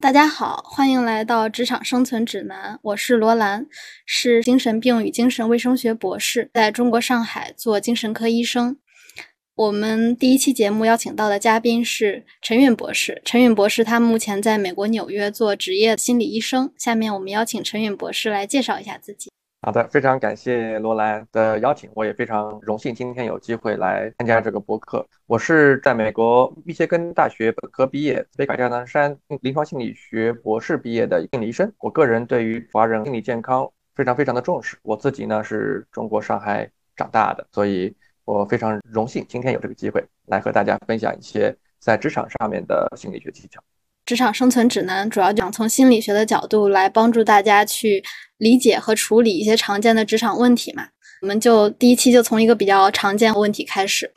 大家好，欢迎来到职场生存指南。我是罗兰，是精神病与精神卫生学博士，在中国上海做精神科医生。我们第一期节目邀请到的嘉宾是陈允博士。陈允博士他目前在美国纽约做职业心理医生。下面我们邀请陈允博士来介绍一下自己。好的，非常感谢罗兰的邀请，我也非常荣幸今天有机会来参加这个播客。我是在美国密歇根大学本科毕业，北卡加南山临床心理学博士毕业的心理医生。我个人对于华人心理健康非常非常的重视。我自己呢是中国上海长大的，所以我非常荣幸今天有这个机会来和大家分享一些在职场上面的心理学技巧。职场生存指南主要讲从心理学的角度来帮助大家去理解和处理一些常见的职场问题嘛。我们就第一期就从一个比较常见的问题开始，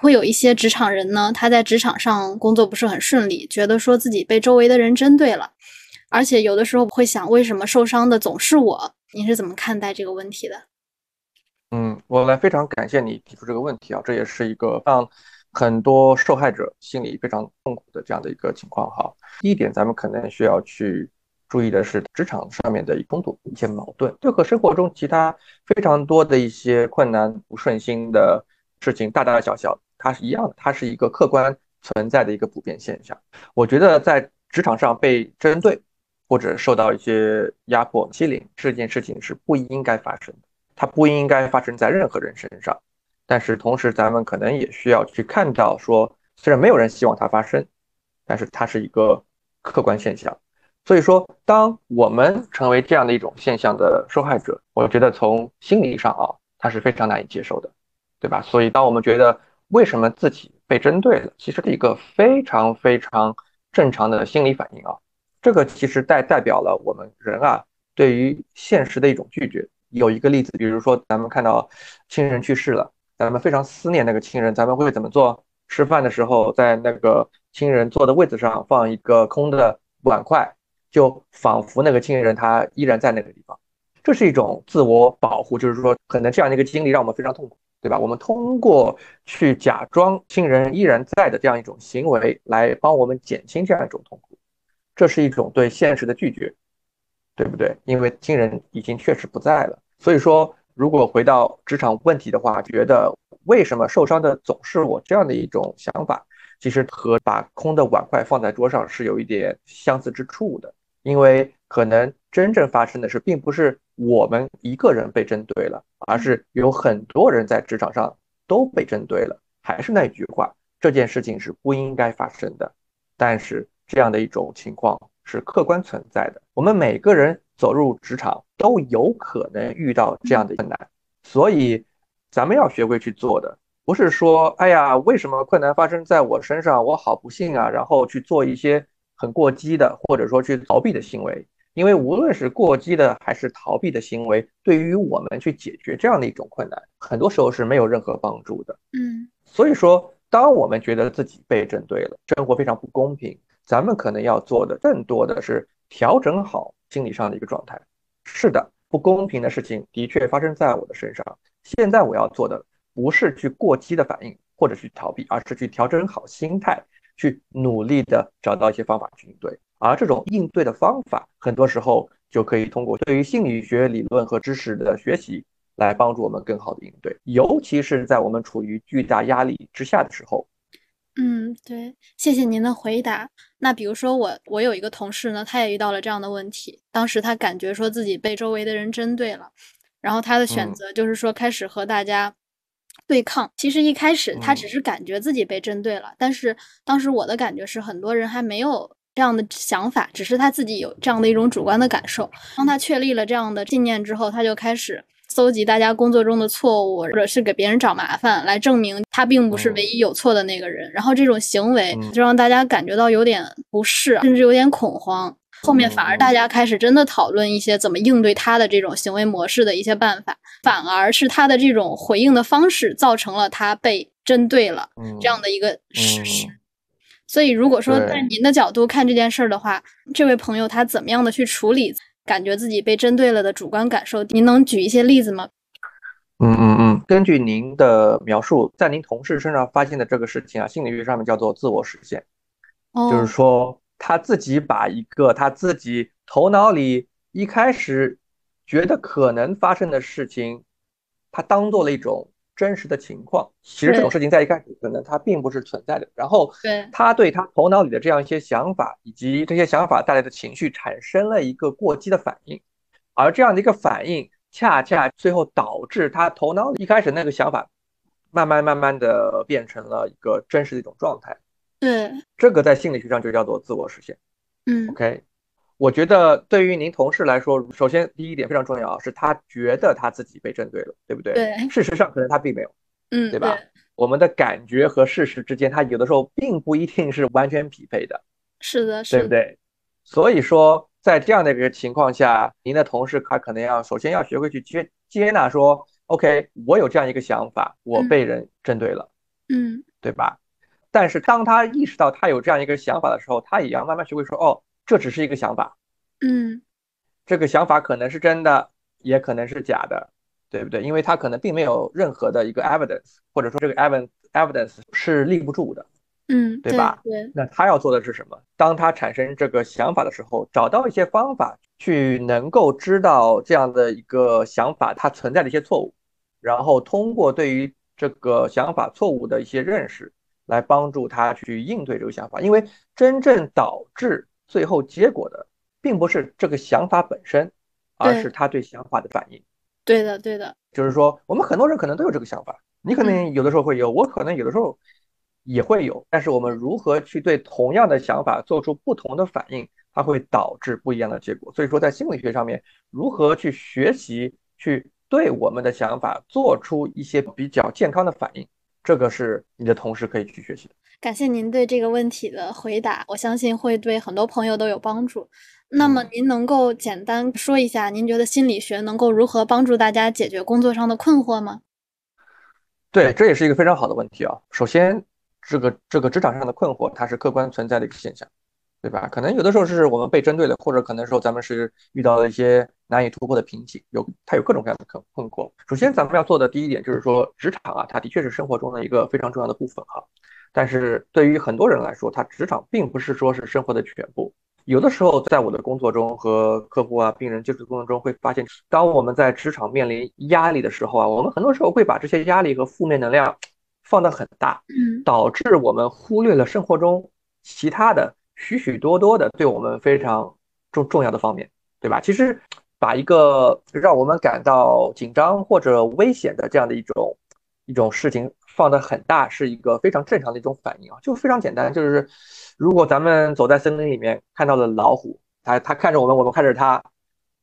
会有一些职场人呢，他在职场上工作不是很顺利，觉得说自己被周围的人针对了，而且有的时候会想，为什么受伤的总是我？你是怎么看待这个问题的？嗯，我来非常感谢你提出这个问题啊，这也是一个让。很多受害者心里非常痛苦的这样的一个情况哈。第一点，咱们可能需要去注意的是职场上面的冲突、一些矛盾，这和生活中其他非常多的一些困难、不顺心的事情，大大小小，它是一样的，它是一个客观存在的一个普遍现象。我觉得在职场上被针对或者受到一些压迫、欺凌这件事情是不应该发生的，它不应该发生在任何人身上。但是同时，咱们可能也需要去看到，说虽然没有人希望它发生，但是它是一个客观现象。所以说，当我们成为这样的一种现象的受害者，我觉得从心理上啊，它是非常难以接受的，对吧？所以，当我们觉得为什么自己被针对了，其实是一个非常非常正常的心理反应啊。这个其实代代表了我们人啊对于现实的一种拒绝。有一个例子，比如说咱们看到亲人去世了。咱们非常思念那个亲人，咱们会怎么做？吃饭的时候，在那个亲人坐的位置上放一个空的碗筷，就仿佛那个亲人他依然在那个地方。这是一种自我保护，就是说，可能这样的一个经历让我们非常痛苦，对吧？我们通过去假装亲人依然在的这样一种行为，来帮我们减轻这样一种痛苦。这是一种对现实的拒绝，对不对？因为亲人已经确实不在了，所以说。如果回到职场问题的话，觉得为什么受伤的总是我这样的一种想法，其实和把空的碗筷放在桌上是有一点相似之处的。因为可能真正发生的是，并不是我们一个人被针对了，而是有很多人在职场上都被针对了。还是那句话，这件事情是不应该发生的。但是这样的一种情况是客观存在的。我们每个人。走入职场都有可能遇到这样的困难，所以咱们要学会去做的，不是说，哎呀，为什么困难发生在我身上，我好不幸啊，然后去做一些很过激的，或者说去逃避的行为。因为无论是过激的还是逃避的行为，对于我们去解决这样的一种困难，很多时候是没有任何帮助的。嗯，所以说，当我们觉得自己被针对了，生活非常不公平，咱们可能要做的更多的是调整好。心理上的一个状态，是的，不公平的事情的确发生在我的身上。现在我要做的不是去过激的反应或者去逃避，而是去调整好心态，去努力的找到一些方法去应对。而这种应对的方法，很多时候就可以通过对于心理学理论和知识的学习，来帮助我们更好的应对，尤其是在我们处于巨大压力之下的时候。嗯，对，谢谢您的回答。那比如说我，我有一个同事呢，他也遇到了这样的问题。当时他感觉说自己被周围的人针对了，然后他的选择就是说开始和大家对抗。其实一开始他只是感觉自己被针对了，但是当时我的感觉是很多人还没有这样的想法，只是他自己有这样的一种主观的感受。当他确立了这样的信念之后，他就开始。搜集大家工作中的错误，或者是给别人找麻烦，来证明他并不是唯一有错的那个人。然后这种行为就让大家感觉到有点不适，甚至有点恐慌。后面反而大家开始真的讨论一些怎么应对他的这种行为模式的一些办法，反而是他的这种回应的方式造成了他被针对了这样的一个事实。所以，如果说在您的角度看这件事儿的话，这位朋友他怎么样的去处理？感觉自己被针对了的主观感受，您能举一些例子吗？嗯嗯嗯，根据您的描述，在您同事身上发现的这个事情啊，心理学上面叫做自我实现，就是说他自己把一个他自己头脑里一开始觉得可能发生的事情，他当做了一种真实的情况。其实这种事情在一开始可能它并不是存在的。然后，对他对他头脑里的这样一些想法以及这些想法带来的情绪产生了一个过激的反应，而这样的一个反应，恰恰最后导致他头脑里一开始那个想法，慢慢慢慢的变成了一个真实的一种状态。对，这个在心理学上就叫做自我实现。嗯，OK，我觉得对于您同事来说，首先第一点非常重要啊，是他觉得他自己被针对了，对不对？对。事实上，可能他并没有，嗯，对吧？我们的感觉和事实之间，他有的时候并不一定是完全匹配的。是的，是对不对？所以说，在这样的一个情况下，您的同事他可能要首先要学会去接接纳，说，OK，我有这样一个想法，我被人针对了，嗯，对吧？但是当他意识到他有这样一个想法的时候，他也要慢慢学会说：“哦，这只是一个想法，嗯，这个想法可能是真的，也可能是假的，对不对？因为他可能并没有任何的一个 evidence，或者说这个 evidence evidence 是立不住的，嗯，对吧？对。那他要做的是什么？当他产生这个想法的时候，找到一些方法去能够知道这样的一个想法它存在的一些错误，然后通过对于这个想法错误的一些认识。来帮助他去应对这个想法，因为真正导致最后结果的，并不是这个想法本身，而是他对想法的反应。对的，对的。就是说，我们很多人可能都有这个想法，你可能有的时候会有，我可能有的时候也会有。但是我们如何去对同样的想法做出不同的反应，它会导致不一样的结果。所以说，在心理学上面，如何去学习去对我们的想法做出一些比较健康的反应？这个是你的同事可以去学习的。感谢您对这个问题的回答，我相信会对很多朋友都有帮助。那么您能够简单说一下，您觉得心理学能够如何帮助大家解决工作上的困惑吗？对，这也是一个非常好的问题啊。首先，这个这个职场上的困惑，它是客观存在的一个现象。对吧？可能有的时候是我们被针对了，或者可能说咱们是遇到了一些难以突破的瓶颈，有它有各种各样的困困惑。首先，咱们要做的第一点就是说，职场啊，它的确是生活中的一个非常重要的部分哈。但是对于很多人来说，他职场并不是说是生活的全部。有的时候，在我的工作中和客户啊、病人接触过程中，会发现，当我们在职场面临压力的时候啊，我们很多时候会把这些压力和负面能量放得很大，导致我们忽略了生活中其他的。许许多多的对我们非常重重要的方面，对吧？其实把一个让我们感到紧张或者危险的这样的一种一种事情放得很大，是一个非常正常的一种反应啊，就非常简单，就是如果咱们走在森林里面看到了老虎，它它看着我们，我们看着它，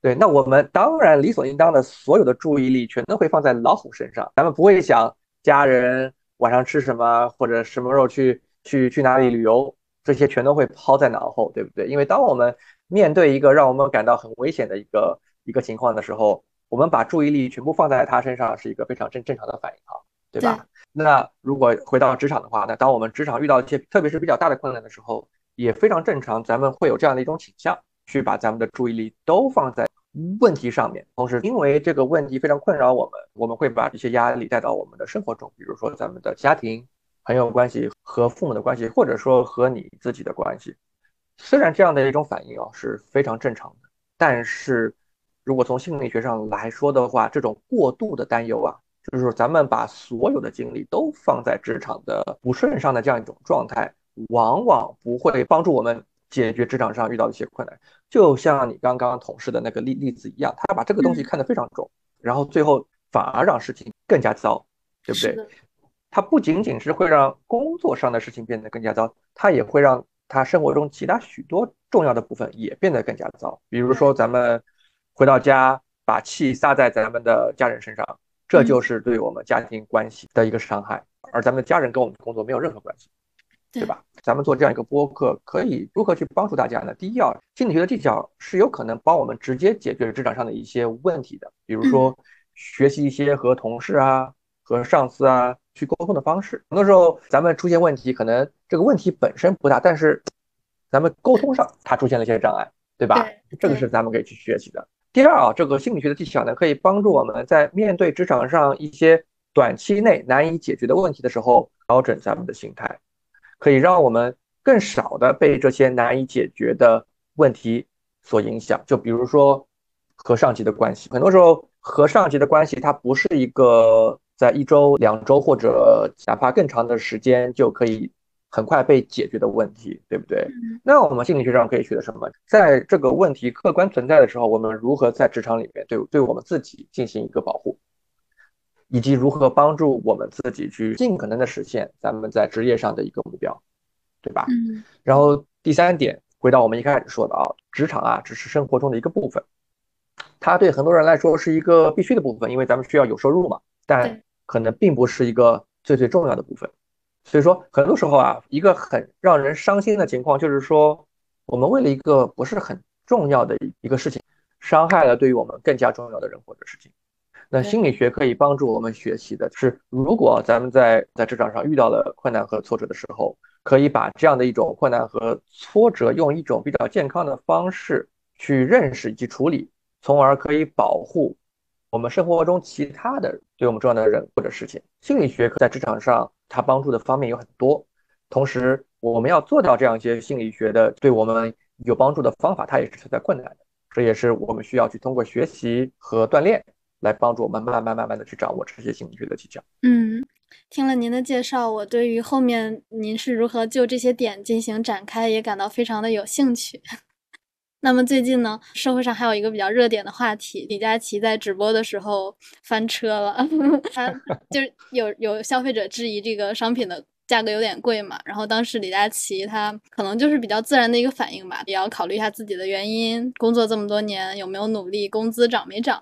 对，那我们当然理所应当的所有的注意力全都会放在老虎身上，咱们不会想家人晚上吃什么或者什么时候去去去哪里旅游。这些全都会抛在脑后，对不对？因为当我们面对一个让我们感到很危险的一个一个情况的时候，我们把注意力全部放在他身上，是一个非常正正常的反应哈，对吧？那如果回到职场的话，那当我们职场遇到一些特别是比较大的困难的时候，也非常正常，咱们会有这样的一种倾向，去把咱们的注意力都放在问题上面。同时，因为这个问题非常困扰我们，我们会把一些压力带到我们的生活中，比如说咱们的家庭。朋友关系和父母的关系，或者说和你自己的关系，虽然这样的一种反应啊是非常正常的，但是如果从心理学上来说的话，这种过度的担忧啊，就是说咱们把所有的精力都放在职场的不顺上的这样一种状态，往往不会帮助我们解决职场上遇到的一些困难。就像你刚刚同事的那个例例子一样，他把这个东西看得非常重，然后最后反而让事情更加糟，对不对？它不仅仅是会让工作上的事情变得更加糟，它也会让他生活中其他许多重要的部分也变得更加糟。比如说，咱们回到家把气撒在咱们的家人身上，这就是对我们家庭关系的一个伤害。而咱们的家人跟我们的工作没有任何关系，对吧？咱们做这样一个播客，可以如何去帮助大家呢？第一要，心理学的技巧是有可能帮我们直接解决职场上的一些问题的，比如说学习一些和同事啊、和上司啊。去沟通的方式，很多时候咱们出现问题，可能这个问题本身不大，但是咱们沟通上它出现了一些障碍，对吧？这个是咱们可以去学习的。第二啊，这个心理学的技巧呢，可以帮助我们在面对职场上一些短期内难以解决的问题的时候，调整咱们的心态，可以让我们更少的被这些难以解决的问题所影响。就比如说和上级的关系，很多时候和上级的关系它不是一个在一周、两周或者哪怕更长的时间就可以。很快被解决的问题，对不对？那我们心理学上可以学的什么？在这个问题客观存在的时候，我们如何在职场里面对对我们自己进行一个保护，以及如何帮助我们自己去尽可能的实现咱们在职业上的一个目标，对吧？嗯。然后第三点，回到我们一开始说的啊，职场啊只是生活中的一个部分，它对很多人来说是一个必须的部分，因为咱们需要有收入嘛，但可能并不是一个最最重要的部分。所以说，很多时候啊，一个很让人伤心的情况就是说，我们为了一个不是很重要的一个事情，伤害了对于我们更加重要的人或者事情。那心理学可以帮助我们学习的是，如果咱们在在职场上遇到了困难和挫折的时候，可以把这样的一种困难和挫折用一种比较健康的方式去认识以及处理，从而可以保护。我们生活中其他的对我们重要的人或者事情，心理学在职场上它帮助的方面有很多。同时，我们要做到这样一些心理学的对我们有帮助的方法，它也是存在困难的。这也是我们需要去通过学习和锻炼来帮助我们慢慢慢慢的去掌握这些心理学的技巧。嗯，听了您的介绍，我对于后面您是如何就这些点进行展开也感到非常的有兴趣。那么最近呢，社会上还有一个比较热点的话题，李佳琦在直播的时候翻车了。他 就是有有消费者质疑这个商品的价格有点贵嘛，然后当时李佳琦他可能就是比较自然的一个反应吧，也要考虑一下自己的原因，工作这么多年有没有努力，工资涨没涨。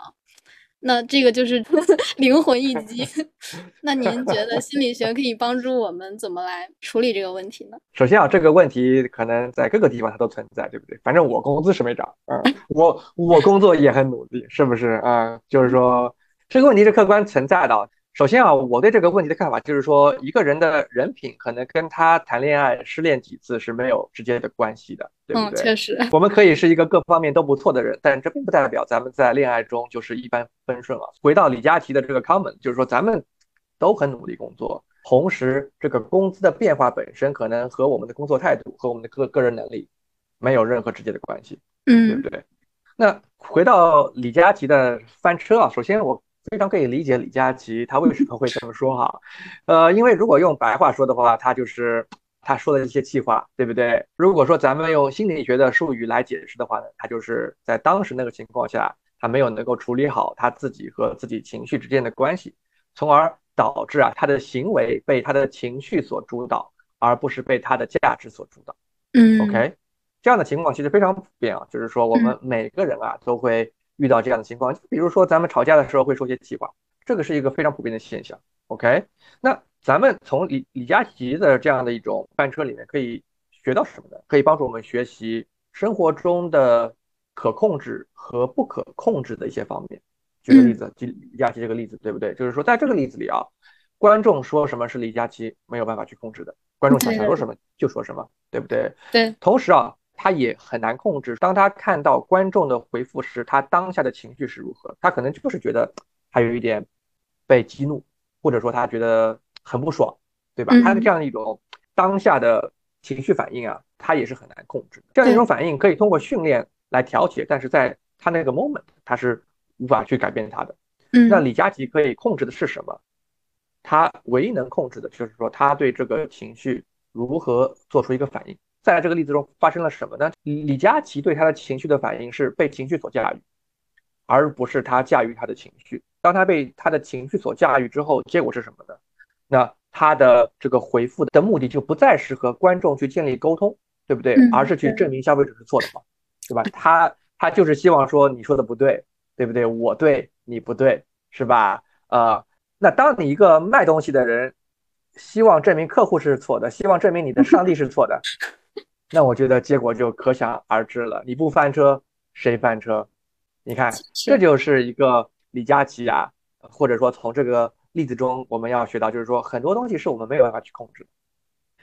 那这个就是 灵魂一击。那您觉得心理学可以帮助我们怎么来处理这个问题呢？首先啊，这个问题可能在各个地方它都存在，对不对？反正我工资是没涨，嗯，我我工作也很努力，是不是啊？就是说这个问题是客观存在的。首先啊，我对这个问题的看法就是说，一个人的人品可能跟他谈恋爱失恋几次是没有直接的关系的，对不对？确实，我们可以是一个各方面都不错的人，但这并不代表咱们在恋爱中就是一帆风顺啊。回到李佳琦的这个 comment，就是说咱们都很努力工作，同时这个工资的变化本身可能和我们的工作态度和我们的个个人能力没有任何直接的关系，嗯，对不对？那回到李佳琦的翻车啊，首先我。非常可以理解李佳琦他为什么会这么说哈，呃，因为如果用白话说的话，他就是他说的一些气话，对不对？如果说咱们用心理学的术语来解释的话呢，他就是在当时那个情况下，他没有能够处理好他自己和自己情绪之间的关系，从而导致啊他的行为被他的情绪所主导，而不是被他的价值所主导。嗯，OK，这样的情况其实非常普遍啊，就是说我们每个人啊都会。遇到这样的情况，比如说咱们吵架的时候会说些气话，这个是一个非常普遍的现象。OK，那咱们从李李佳琦的这样的一种翻车里面可以学到什么呢？可以帮助我们学习生活中的可控制和不可控制的一些方面。举个例子，举李佳琦这个例子，对不对？就是说在这个例子里啊，观众说什么是李佳琦没有办法去控制的，观众想说什么就说什么，对不对？对。同时啊。他也很难控制。当他看到观众的回复时，他当下的情绪是如何？他可能就是觉得还有一点被激怒，或者说他觉得很不爽，对吧？他的这样一种当下的情绪反应啊，他也是很难控制。这样一种反应可以通过训练来调节，但是在他那个 moment，他是无法去改变他的。嗯，那李佳琦可以控制的是什么？他唯一能控制的就是说，他对这个情绪如何做出一个反应。在这个例子中发生了什么呢？李佳琦对他的情绪的反应是被情绪所驾驭，而不是他驾驭他的情绪。当他被他的情绪所驾驭之后，结果是什么呢？那他的这个回复的目的就不再是和观众去建立沟通，对不对？而是去证明消费者是错的嘛，对吧？他他就是希望说你说的不对，对不对？我对你不对，是吧？呃，那当你一个卖东西的人，希望证明客户是错的，希望证明你的上帝是错的。那我觉得结果就可想而知了。你不翻车，谁翻车？你看，这就是一个李佳琦啊，或者说从这个例子中我们要学到，就是说很多东西是我们没有办法去控制的，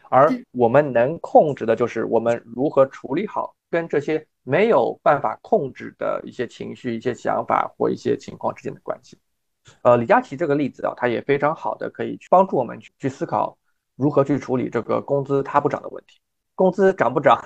而我们能控制的就是我们如何处理好跟这些没有办法控制的一些情绪、一些想法或一些情况之间的关系。呃，李佳琦这个例子啊，他也非常好的可以去帮助我们去去思考如何去处理这个工资它不涨的问题。工资涨不涨，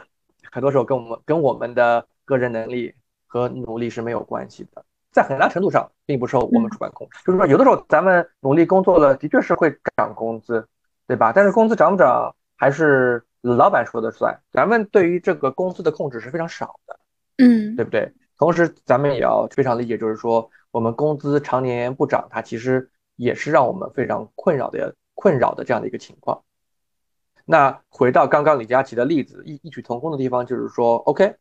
很多时候跟我们跟我们的个人能力和努力是没有关系的，在很大程度上并不受我们主观控制。就是说，有的时候咱们努力工作了，的确是会涨工资，对吧？但是工资涨不涨还是老板说的算，咱们对于这个工资的控制是非常少的，嗯，对不对？同时，咱们也要非常理解，就是说，我们工资常年不涨，它其实也是让我们非常困扰的、困扰的这样的一个情况。那回到刚刚李佳琦的例子，异异曲同工的地方就是说，OK，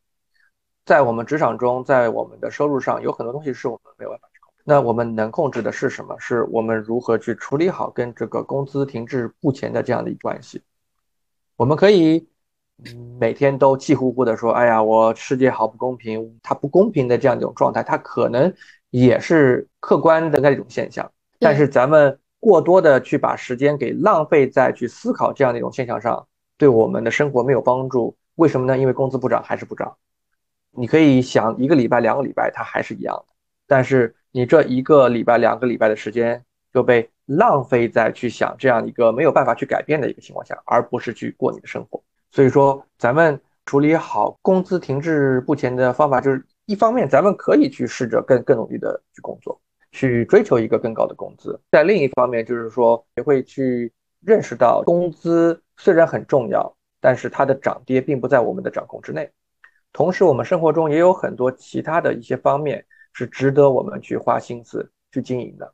在我们职场中，在我们的收入上，有很多东西是我们没有办法去控制。那我们能控制的是什么？是我们如何去处理好跟这个工资停滞不前的这样的一关系？我们可以。每天都气呼呼的说：“哎呀，我世界好不公平，它不公平的这样一种状态，它可能也是客观的那种现象。但是咱们过多的去把时间给浪费在去思考这样的一种现象上，对我们的生活没有帮助。为什么呢？因为工资不涨还是不涨。你可以想一个礼拜、两个礼拜，它还是一样的。但是你这一个礼拜、两个礼拜的时间就被浪费在去想这样一个没有办法去改变的一个情况下，而不是去过你的生活。”所以说，咱们处理好工资停滞不前的方法，就是一方面，咱们可以去试着更更努力的去工作，去追求一个更高的工资；在另一方面，就是说也会去认识到，工资虽然很重要，但是它的涨跌并不在我们的掌控之内。同时，我们生活中也有很多其他的一些方面是值得我们去花心思去经营的。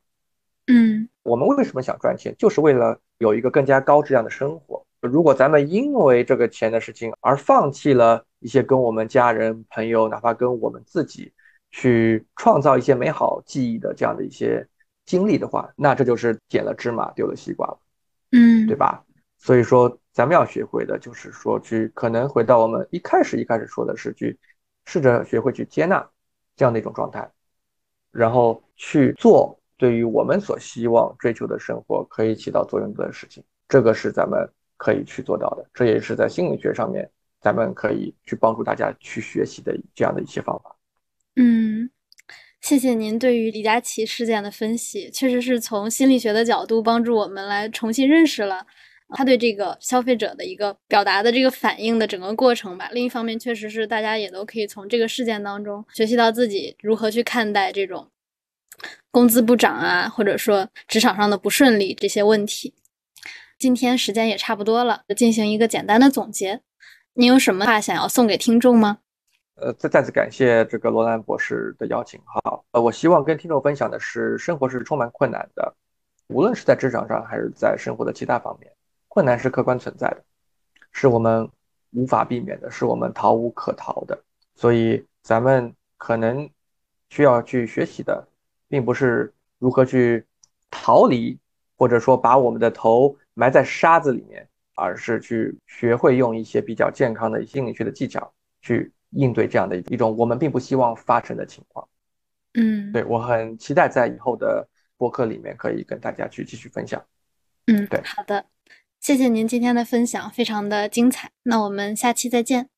嗯，我们为什么想赚钱，就是为了有一个更加高质量的生活。如果咱们因为这个钱的事情而放弃了一些跟我们家人、朋友，哪怕跟我们自己去创造一些美好记忆的这样的一些经历的话，那这就是捡了芝麻丢了西瓜了，嗯，对吧？所以说，咱们要学会的就是说，去可能回到我们一开始一开始说的是，去试着学会去接纳这样的一种状态，然后去做对于我们所希望追求的生活可以起到作用的事情，这个是咱们。可以去做到的，这也是在心理学上面，咱们可以去帮助大家去学习的这样的一些方法。嗯，谢谢您对于李佳琦事件的分析，确实是从心理学的角度帮助我们来重新认识了他对这个消费者的一个表达的这个反应的整个过程吧。另一方面，确实是大家也都可以从这个事件当中学习到自己如何去看待这种工资不涨啊，或者说职场上的不顺利这些问题。今天时间也差不多了，进行一个简单的总结。您有什么话想要送给听众吗？呃，再再次感谢这个罗兰博士的邀请。哈，呃，我希望跟听众分享的是，生活是充满困难的，无论是在职场上还是在生活的其他方面，困难是客观存在的，是我们无法避免的，是我们逃无可逃的。所以，咱们可能需要去学习的，并不是如何去逃离，或者说把我们的头。埋在沙子里面，而是去学会用一些比较健康的心理学的技巧去应对这样的一种我们并不希望发生的情况。嗯，对我很期待在以后的播客里面可以跟大家去继续分享。嗯，对，好的，谢谢您今天的分享，非常的精彩。那我们下期再见。